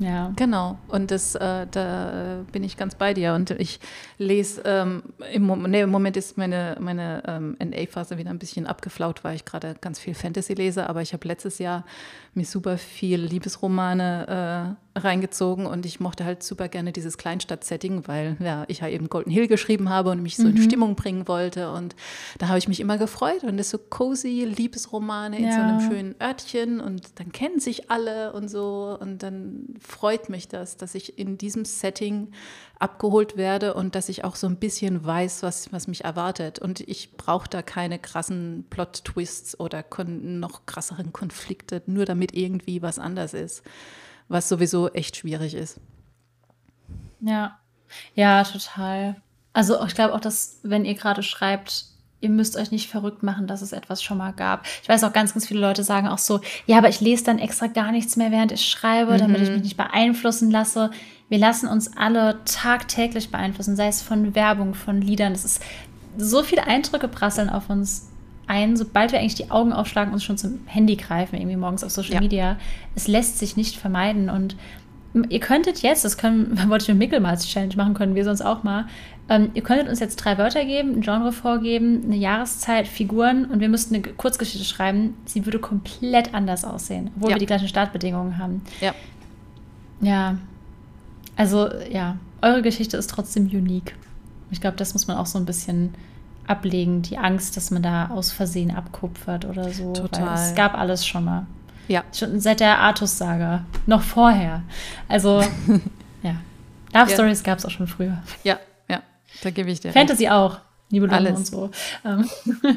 Ja. Genau, und das, äh, da bin ich ganz bei dir. Und ich lese, ähm, im, Mom nee, im Moment ist meine, meine ähm, NA-Phase wieder ein bisschen abgeflaut, weil ich gerade ganz viel Fantasy lese. Aber ich habe letztes Jahr mir super viel Liebesromane äh, reingezogen und ich mochte halt super gerne dieses Kleinstadt-Setting, weil ja, ich ja eben Golden Hill geschrieben habe und mich so in Stimmung bringen wollte. Und da habe ich mich immer gefreut. Und das so cozy Liebesromane in so Ja. einem schönen Örtchen und dann kennen sich alle und so. Und dann freut mich das, dass ich in diesem Setting abgeholt werde und dass ich auch so ein bisschen weiß, was, was mich erwartet. Und ich brauche da keine krassen Plot-Twists oder noch krasseren Konflikte, nur damit irgendwie was anders ist, was sowieso echt schwierig ist. Ja, ja, total. Also ich glaube auch, dass wenn ihr gerade schreibt, ihr müsst euch nicht verrückt machen, dass es etwas schon mal gab. Ich weiß auch ganz, ganz viele Leute sagen auch so, ja, aber ich lese dann extra gar nichts mehr, während ich schreibe, damit ich mich nicht beeinflussen lasse. Wir lassen uns alle tagtäglich beeinflussen, sei es von Werbung, von Liedern. Es ist so viele Eindrücke prasseln auf uns ein, sobald wir eigentlich die Augen aufschlagen, uns schon zum Handy greifen, irgendwie morgens auf Social Ja. Media. Es lässt sich nicht vermeiden und Ihr könntet jetzt, das können, wollte ich mit Mickel mal als Challenge machen, können wir sonst auch mal. Ähm, ihr könntet uns jetzt drei Wörter geben, ein Genre vorgeben, eine Jahreszeit, Figuren und wir müssten eine Kurzgeschichte schreiben. Sie würde komplett anders aussehen, obwohl Ja. wir die gleichen Startbedingungen haben. Ja. Ja. Also, ja, eure Geschichte ist trotzdem unique. Ich glaube, das muss man auch so ein bisschen ablegen, die Angst, dass man da aus Versehen abkupfert oder so. Total. Es gab alles schon mal. Ja. Schon seit der Artus-Saga. Noch vorher. Also, ja. Love Ja. Stories gab es auch schon früher. Ja, ja, da gebe ich dir recht. Fantasy auch. Nibelungen Alles. und so. Ähm,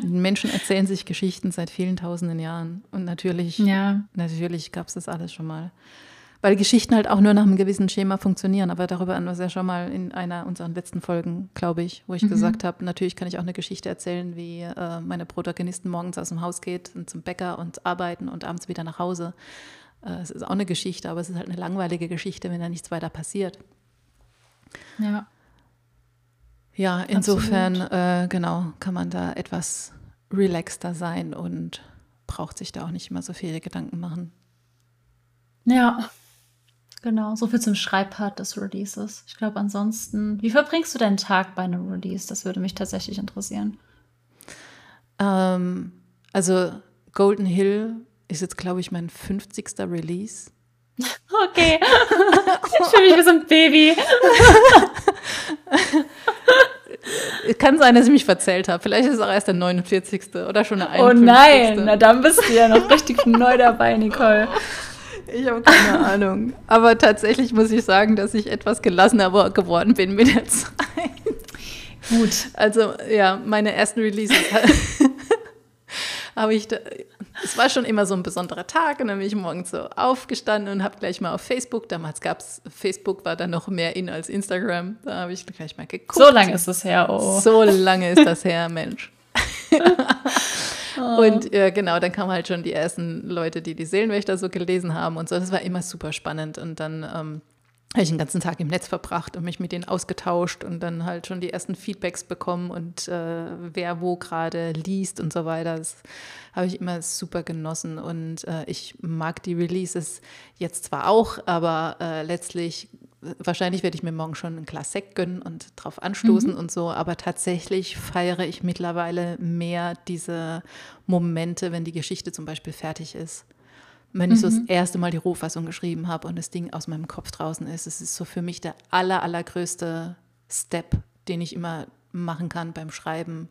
Menschen erzählen sich Geschichten seit vielen tausenden Jahren. Und natürlich, ja. natürlich gab es das alles schon mal. Weil Geschichten halt auch nur nach einem gewissen Schema funktionieren. Aber darüber haben wir es ja schon mal in einer unserer letzten Folgen, glaube ich, wo ich gesagt habe, natürlich kann ich auch eine Geschichte erzählen, wie äh, meine Protagonistin morgens aus dem Haus geht und zum Bäcker und arbeiten und abends wieder nach Hause. Äh, es ist auch eine Geschichte, aber es ist halt eine langweilige Geschichte, wenn da nichts weiter passiert. Ja. Ja, insofern, äh, genau, kann man da etwas relaxter sein und braucht sich da auch nicht immer so viele Gedanken machen. Ja, genau. So viel zum Schreibpart des Releases. Ich glaube, ansonsten, wie verbringst du deinen Tag bei einem Release? Das würde mich tatsächlich interessieren. Ähm, also, Golden Hill ist jetzt, glaube ich, mein 50. Release. Okay. ich fühle mich wie so ein Baby. Es kann sein, dass ich mich verzählt habe. Vielleicht ist es auch erst der 49. oder schon der 51. Oh nein, na dann bist du ja noch richtig neu dabei, Nicole. Ich habe keine Ahnung. Aber tatsächlich muss ich sagen, dass ich etwas gelassener geworden bin mit der Zeit. Gut. Also ja, meine ersten Releases habe ich da, es war schon immer so ein besonderer Tag und dann bin ich morgens so aufgestanden und habe gleich mal auf Facebook, damals gab es, Facebook war dann noch mehr in als Instagram, da habe ich gleich mal geguckt. So lange ist das her, oh. So lange ist das her, Mensch. oh. Und äh, genau, dann kamen halt schon die ersten Leute, die die Seelenwächter so gelesen haben und so. Das war immer super spannend. Und dann ähm, habe ich den ganzen Tag im Netz verbracht und mich mit denen ausgetauscht und dann halt schon die ersten Feedbacks bekommen und äh, wer wo gerade liest und so weiter. Das habe ich immer super genossen und äh, ich mag die Releases jetzt zwar auch, aber äh, letztlich wahrscheinlich werde ich mir morgen schon ein Glas Sekt gönnen und drauf anstoßen mhm. und so, aber tatsächlich feiere ich mittlerweile mehr diese Momente, wenn die Geschichte zum Beispiel fertig ist wenn ich so das mhm. erste Mal die Rohfassung geschrieben habe und das Ding aus meinem Kopf draußen ist. Es ist so für mich der aller, allergrößte Step, den ich immer machen kann beim Schreiben.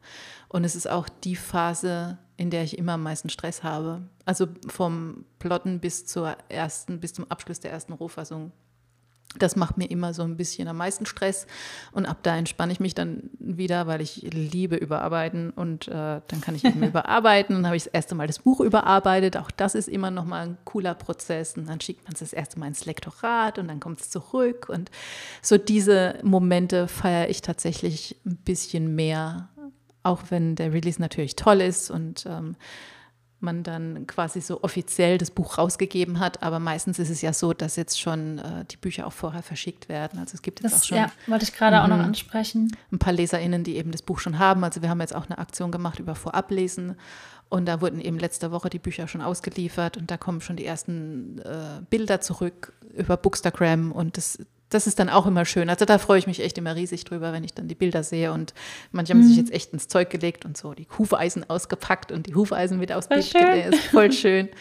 Und es ist auch die Phase, in der ich immer am meisten Stress habe. Also vom Plotten bis zur ersten, bis zum Abschluss der ersten Rohfassung das macht mir immer so ein bisschen am meisten Stress und ab da entspanne ich mich dann wieder, weil ich liebe überarbeiten und äh, dann kann ich eben überarbeiten. Dann habe ich das erste Mal das Buch überarbeitet. Auch das ist immer noch mal ein cooler Prozess. Und dann schickt man es das erste Mal ins Lektorat und dann kommt es zurück. Und so diese Momente feiere ich tatsächlich ein bisschen mehr, auch wenn der Release natürlich toll ist und ähm, man dann quasi so offiziell das Buch rausgegeben hat. Aber meistens ist es ja so, dass jetzt schon äh, die Bücher auch vorher verschickt werden. Also es gibt jetzt das, auch schon. Ja, wollte ich gerade auch noch mhm. ansprechen. Ein paar LeserInnen, die eben das Buch schon haben. Also wir haben jetzt auch eine Aktion gemacht über Vorablesen. Und da wurden eben letzte Woche die Bücher schon ausgeliefert und da kommen schon die ersten äh, Bilder zurück über Bookstagram und das, das ist dann auch immer schön. Also da freue ich mich echt immer riesig drüber, wenn ich dann die Bilder sehe. Und manche haben mhm. sich jetzt echt ins Zeug gelegt und so die Hufeisen ausgepackt und die Hufeisen wieder aus Bild gelegt. Voll schön.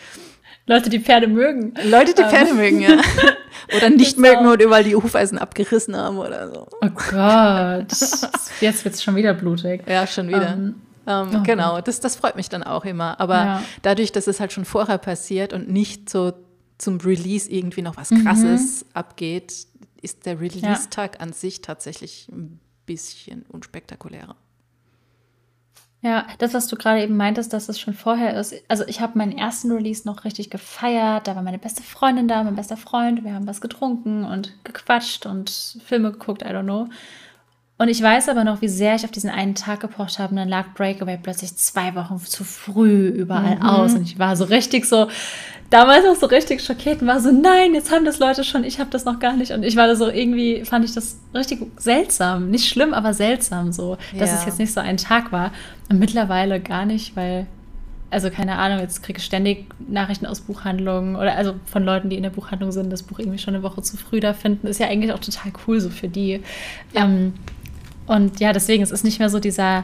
Leute, die Pferde mögen. Leute, die Pferde um. mögen, ja. Oder nicht mögen und überall die Hufeisen abgerissen haben oder so. Oh Gott. Jetzt wird es schon wieder blutig. Ja, schon wieder. Um, ähm, oh genau, das, das freut mich dann auch immer. Aber ja. dadurch, dass es halt schon vorher passiert und nicht so zum Release irgendwie noch was Krasses mhm. abgeht, ist der Release-Tag ja. an sich tatsächlich ein bisschen unspektakulärer. Ja, das, was du gerade eben meintest, dass es schon vorher ist. Also ich habe meinen ersten Release noch richtig gefeiert. Da war meine beste Freundin da, mein bester Freund. Wir haben was getrunken und gequatscht und Filme geguckt, I don't know. Und ich weiß aber noch, wie sehr ich auf diesen einen Tag gepocht habe. Und dann lag Breakaway plötzlich zwei Wochen zu früh überall mhm. aus. Und ich war so richtig so, damals auch so richtig schockiert und war so, nein, jetzt haben das Leute schon, ich habe das noch gar nicht. Und ich war da so irgendwie, fand ich das richtig seltsam. Nicht schlimm, aber seltsam so, dass ja. es jetzt nicht so ein Tag war. Und mittlerweile gar nicht, weil also keine Ahnung, jetzt kriege ich ständig Nachrichten aus Buchhandlungen oder also von Leuten, die in der Buchhandlung sind, das Buch irgendwie schon eine Woche zu früh da finden, ist ja eigentlich auch total cool so für die. Ja. Ähm, und ja, deswegen, es ist nicht mehr so dieser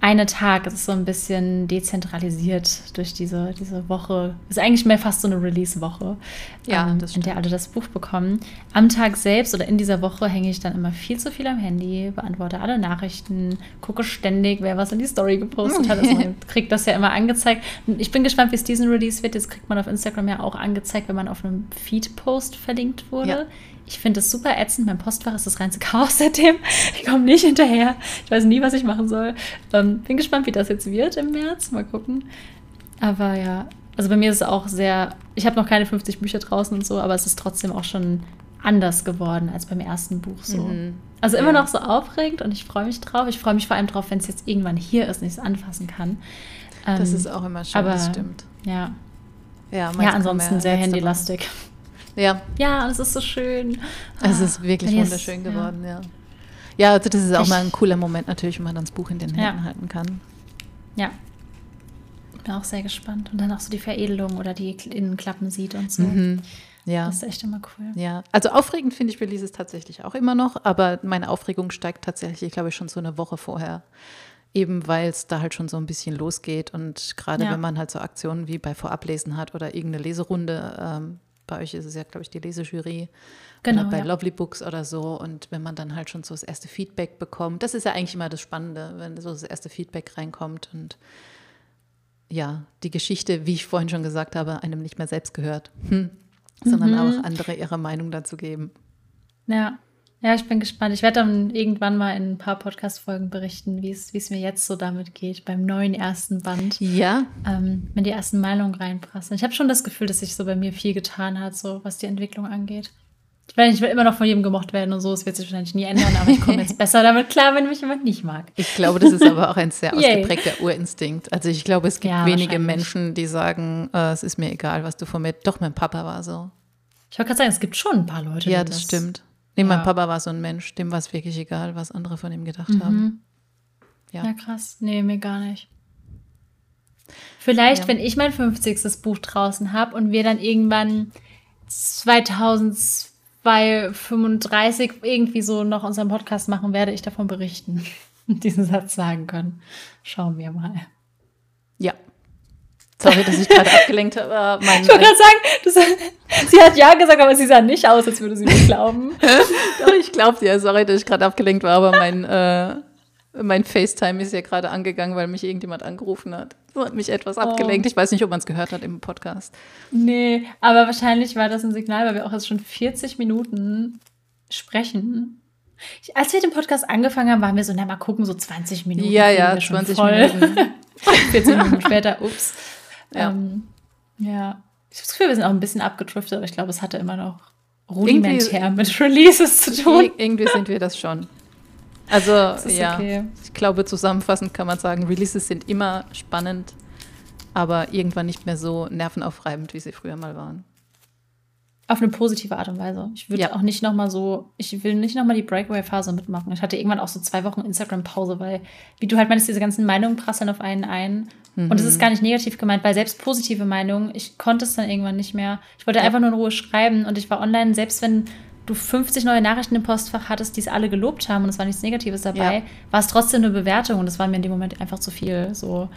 eine Tag, es ist so ein bisschen dezentralisiert durch diese, diese Woche. Es ist eigentlich mehr fast so eine Release-Woche, ja, ähm, in der alle das Buch bekommen. Am Tag selbst oder in dieser Woche hänge ich dann immer viel zu viel am Handy, beantworte alle Nachrichten, gucke ständig, wer was in die Story gepostet hat. Also man kriegt das ja immer angezeigt. Ich bin gespannt, wie es diesen Release wird. Jetzt kriegt man auf Instagram ja auch angezeigt, wenn man auf einem Feed-Post verlinkt wurde. Ja. Ich finde es super ätzend. Mein Postfach ist das reinste Chaos seitdem. Ich komme nicht hinterher. Ich weiß nie, was ich machen soll. Ähm, bin gespannt, wie das jetzt wird im März. Mal gucken. Aber ja, also bei mir ist es auch sehr. Ich habe noch keine 50 Bücher draußen und so, aber es ist trotzdem auch schon anders geworden als beim ersten Buch so. Mhm. Also immer ja. noch so aufregend und ich freue mich drauf. Ich freue mich vor allem drauf, wenn es jetzt irgendwann hier ist und ich es anfassen kann. Ähm, das ist auch immer schön, aber, das stimmt. Ja. Ja, ja ansonsten sehr handylastig. Ja. Ja, und es ist so schön. Es ist wirklich ah, wunderschön geworden, ja. ja. Ja, also das ist auch ich, mal ein cooler Moment natürlich, wenn man dann das Buch in den Händen ja. halten kann. Ja. Bin auch sehr gespannt. Und dann auch so die Veredelung oder die Innenklappen sieht und so. Mhm. Ja. Das ist echt immer cool. Ja, also aufregend finde ich Releases tatsächlich auch immer noch, aber meine Aufregung steigt tatsächlich, glaube ich, schon so eine Woche vorher. Eben weil es da halt schon so ein bisschen losgeht und gerade ja. wenn man halt so Aktionen wie bei Vorablesen hat oder irgendeine Leserunde, ähm, bei euch ist es ja, glaube ich, die Lesejury, Genau, oder bei ja. Lovely Books oder so. Und wenn man dann halt schon so das erste Feedback bekommt, das ist ja eigentlich immer das Spannende, wenn so das erste Feedback reinkommt und ja, die Geschichte, wie ich vorhin schon gesagt habe, einem nicht mehr selbst gehört, hm. sondern mhm. auch andere ihre Meinung dazu geben. Ja. Ja, ich bin gespannt. Ich werde dann irgendwann mal in ein paar Podcast-Folgen berichten, wie es mir jetzt so damit geht, beim neuen ersten Band. Ja. Ähm, wenn die ersten Meinungen reinpassen. Ich habe schon das Gefühl, dass sich so bei mir viel getan hat, so was die Entwicklung angeht. Ich meine, ich will immer noch von jedem gemocht werden und so. Es wird sich wahrscheinlich nie ändern, aber ich komme jetzt besser damit klar, wenn mich jemand nicht mag. Ich glaube, das ist aber auch ein sehr ausgeprägter Urinstinkt. Also ich glaube, es gibt ja, wenige Menschen, die sagen, äh, es ist mir egal, was du von mir. Doch, mein Papa war so. Ich wollte gerade sagen, es gibt schon ein paar Leute. Ja, das, das stimmt. Nee, ja. mein Papa war so ein Mensch, dem war es wirklich egal, was andere von ihm gedacht mhm. haben. Ja. ja, krass. Nee, mir gar nicht. Vielleicht, ja. wenn ich mein 50. Buch draußen habe und wir dann irgendwann 2000 bei 35 irgendwie so noch unseren Podcast machen, werde ich davon berichten und diesen Satz sagen können. Schauen wir mal. Sorry, dass ich gerade abgelenkt habe. Mein, ich wollte gerade sagen, sie hat ja gesagt, aber sie sah nicht aus, als würde sie mir glauben. Doch, ich glaube dir. Sorry, dass ich gerade abgelenkt war, aber mein, äh, mein FaceTime ist ja gerade angegangen, weil mich irgendjemand angerufen hat. Das hat mich etwas oh. abgelenkt. Ich weiß nicht, ob man es gehört hat im Podcast. Nee, aber wahrscheinlich war das ein Signal, weil wir auch jetzt schon 40 Minuten sprechen. Ich, als wir den Podcast angefangen haben, waren wir so, na mal gucken, so 20 Minuten. Ja, ja, 20 voll. Minuten. 40 Minuten später, ups. Ja. Ähm, ja. Ich habe das Gefühl, wir sind auch ein bisschen abgedriftet, aber ich glaube, es hatte immer noch rudimentär irgendwie, mit Releases zu tun. Irgendwie sind wir das schon. Also ja, okay. ich glaube zusammenfassend kann man sagen, Releases sind immer spannend, aber irgendwann nicht mehr so nervenaufreibend, wie sie früher mal waren. Auf eine positive Art und Weise. Ich würde ja. auch nicht nochmal so, ich will nicht nochmal die Breakaway-Phase mitmachen. Ich hatte irgendwann auch so zwei Wochen Instagram-Pause, weil, wie du halt meinst, diese ganzen Meinungen prasseln auf einen ein. Mhm. Und es ist gar nicht negativ gemeint, weil selbst positive Meinungen, ich konnte es dann irgendwann nicht mehr. Ich wollte ja. einfach nur in Ruhe schreiben und ich war online, selbst wenn du 50 neue Nachrichten im Postfach hattest, die es alle gelobt haben und es war nichts Negatives dabei, ja. war es trotzdem eine Bewertung und das war mir in dem Moment einfach zu viel. So,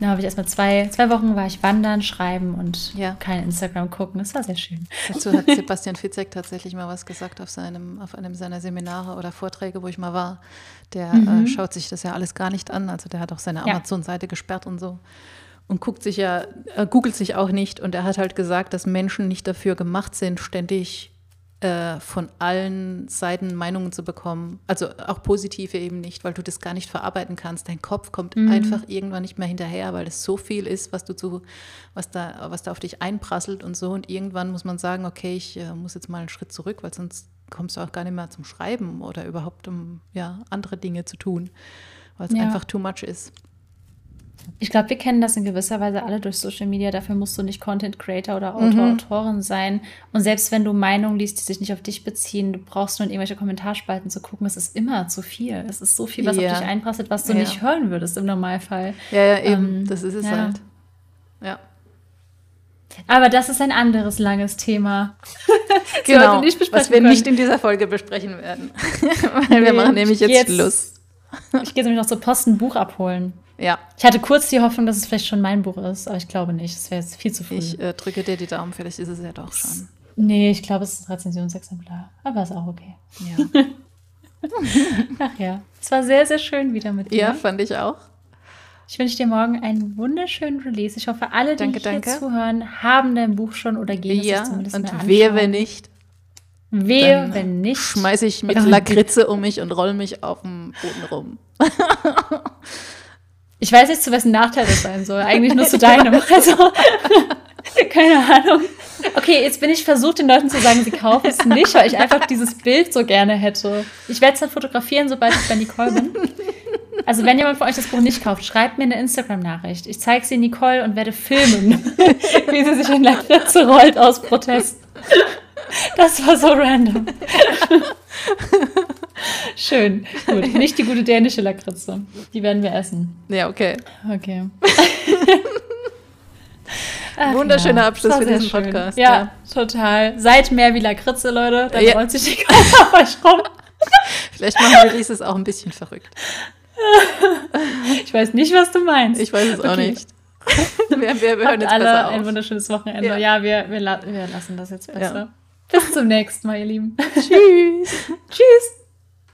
da habe ich erstmal zwei, zwei Wochen war ich wandern, schreiben und ja. kein Instagram gucken. Das war sehr schön. Dazu hat Sebastian Fitzek tatsächlich mal was gesagt auf seinem, auf einem seiner Seminare oder Vorträge, wo ich mal war. Der mhm. äh, schaut sich das ja alles gar nicht an. Also der hat auch seine Amazon-Seite gesperrt und so und guckt sich ja, äh, googelt sich auch nicht. Und er hat halt gesagt, dass Menschen nicht dafür gemacht sind, ständig äh, von allen Seiten Meinungen zu bekommen. Also auch positive eben nicht, weil du das gar nicht verarbeiten kannst. Dein Kopf kommt mhm. einfach irgendwann nicht mehr hinterher, weil es so viel ist, was du zu, was da, was da auf dich einprasselt und so. Und irgendwann muss man sagen, okay, ich äh, muss jetzt mal einen Schritt zurück, weil sonst kommst du auch gar nicht mehr zum Schreiben oder überhaupt um ja, andere Dinge zu tun, weil es ja. einfach too much ist. Ich glaube, wir kennen das in gewisser Weise alle durch Social Media. Dafür musst du nicht Content Creator oder Autor, mhm. Autorin sein. Und selbst wenn du Meinungen liest, die sich nicht auf dich beziehen, du brauchst nur in irgendwelche Kommentarspalten zu gucken. Es ist immer zu viel. Es ist so viel, was ja. auf dich einprasselt, was du ja. nicht hören würdest im Normalfall. Ja, ja, eben. Ähm, das ist es ja. halt. Ja. Aber das ist ein anderes langes Thema. genau, was wir können. nicht in dieser Folge besprechen werden. Weil wir machen nämlich jetzt, jetzt Schluss. Ich gehe nämlich noch zur Post ein Buch abholen. Ja. Ich hatte kurz die Hoffnung, dass es vielleicht schon mein Buch ist, aber ich glaube nicht. Es wäre jetzt viel zu früh. Ich äh, drücke dir die Daumen, vielleicht ist es ja doch schon. Nee, ich glaube, es ist ein Rezensionsexemplar. Aber ist auch okay. Ja. Ach ja. Es war sehr, sehr schön wieder mit dir. Ja, fand ich auch. Ich wünsche dir morgen einen wunderschönen Release. Ich hoffe, alle, die danke, danke. zuhören, haben dein Buch schon oder gehen ja, es zumindest und wehe, wenn nicht. Wehe, wenn nicht. Schmeiße ich mit Lakritze um mich und roll mich auf dem Boden rum. Ich weiß nicht, zu wessen Nachteil das sein soll. Eigentlich nur zu deinem. Also, keine Ahnung. Okay, jetzt bin ich versucht, den Leuten zu sagen, sie kaufen es nicht, weil ich einfach dieses Bild so gerne hätte. Ich werde es dann fotografieren, sobald ich bei Nicole bin. Also wenn jemand von euch das Buch nicht kauft, schreibt mir eine Instagram-Nachricht. Ich zeige sie Nicole und werde filmen, wie sie sich in Lakritze rollt aus Protest. Das war so random. Schön. Gut. Nicht die gute dänische Lakritze. Die werden wir essen. Ja, okay. Okay. Ach, Wunderschöner ja. Abschluss für diesen schön. Podcast. Ja, ja, total. Seid mehr wie Lakritze, Leute. Dann ja. rollt sich die Kamera euch rum. Vielleicht machen wir dieses auch ein bisschen verrückt. Ich weiß nicht, was du meinst. Ich weiß es okay. auch nicht. Wir, wir, wir hören jetzt alle besser auf. ein wunderschönes Wochenende. Ja, ja wir, wir, la wir, lassen das jetzt besser. Bis zum nächsten Mal, ihr Lieben. Tschüss. Tschüss.